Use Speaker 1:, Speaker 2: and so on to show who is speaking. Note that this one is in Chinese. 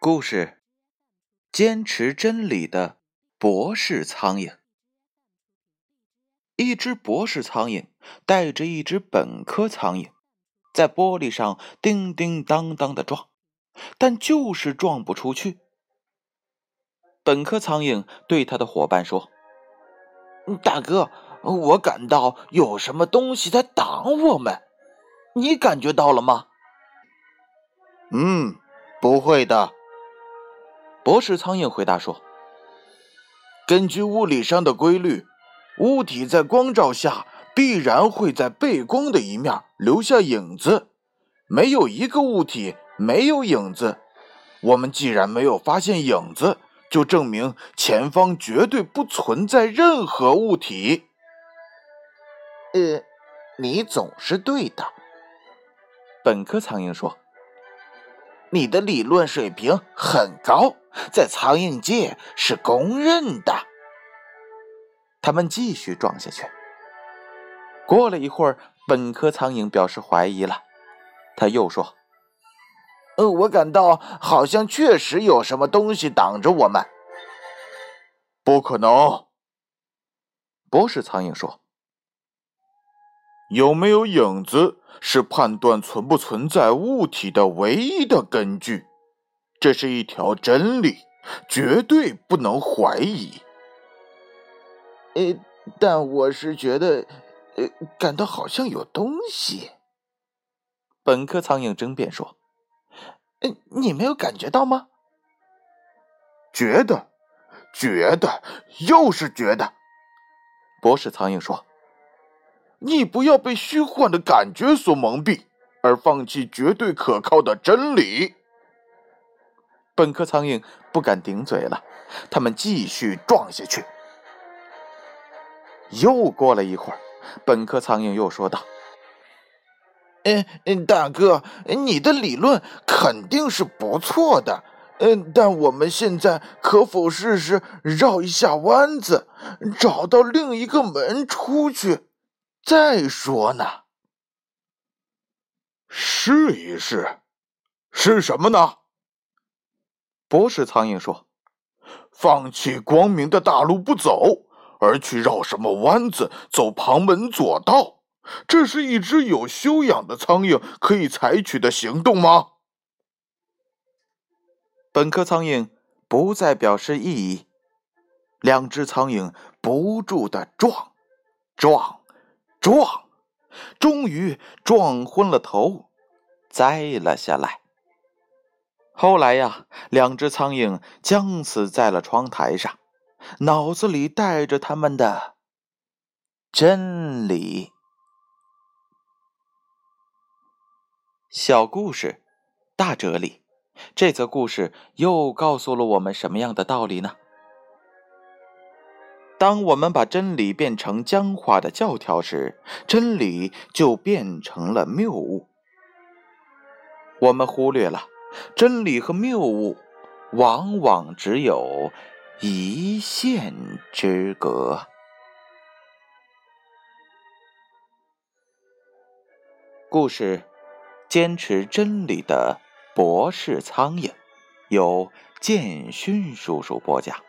Speaker 1: 故事：坚持真理的博士苍蝇。一只博士苍蝇带着一只本科苍蝇，在玻璃上叮叮当当的撞，但就是撞不出去。本科苍蝇对他的伙伴说：“
Speaker 2: 大哥，我感到有什么东西在挡我们，你感觉到了吗？”“
Speaker 3: 嗯，不会的。”
Speaker 1: 博士苍蝇回答说：“
Speaker 3: 根据物理上的规律，物体在光照下必然会在背光的一面留下影子。没有一个物体没有影子。我们既然没有发现影子，就证明前方绝对不存在任何物体。”
Speaker 2: 呃，你总是对的。”
Speaker 1: 本科苍蝇说。
Speaker 2: 你的理论水平很高，在苍蝇界是公认的。
Speaker 1: 他们继续撞下去。过了一会儿，本科苍蝇表示怀疑了，他又说：“
Speaker 2: 呃，我感到好像确实有什么东西挡着我们。”
Speaker 3: 不可能，
Speaker 1: 博士苍蝇说：“
Speaker 3: 有没有影子？”是判断存不存在物体的唯一的根据，这是一条真理，绝对不能怀疑。
Speaker 2: 呃，但我是觉得，呃，感到好像有东西。
Speaker 1: 本科苍蝇争辩说：“
Speaker 2: 呃，你没有感觉到吗？”
Speaker 3: 觉得，觉得，又是觉得。
Speaker 1: 博士苍蝇说。
Speaker 3: 你不要被虚幻的感觉所蒙蔽，而放弃绝对可靠的真理。
Speaker 1: 本科苍蝇不敢顶嘴了，他们继续撞下去。又过了一会儿，本科苍蝇又说道：“
Speaker 2: 嗯嗯，大哥，你的理论肯定是不错的，嗯，但我们现在可否试试绕一下弯子，找到另一个门出去？”再说呢，
Speaker 3: 试一试，是什么呢？
Speaker 1: 博士苍蝇说：“
Speaker 3: 放弃光明的大路不走，而去绕什么弯子，走旁门左道，这是一只有修养的苍蝇可以采取的行动吗？”
Speaker 1: 本科苍蝇不再表示异议，两只苍蝇不住的撞，撞。撞，终于撞昏了头，栽了下来。后来呀，两只苍蝇僵死在了窗台上，脑子里带着他们的真理。小故事，大哲理。这则故事又告诉了我们什么样的道理呢？当我们把真理变成僵化的教条时，真理就变成了谬误。我们忽略了真理和谬误往往只有一线之隔。故事：坚持真理的博士苍蝇，由建勋叔叔播讲。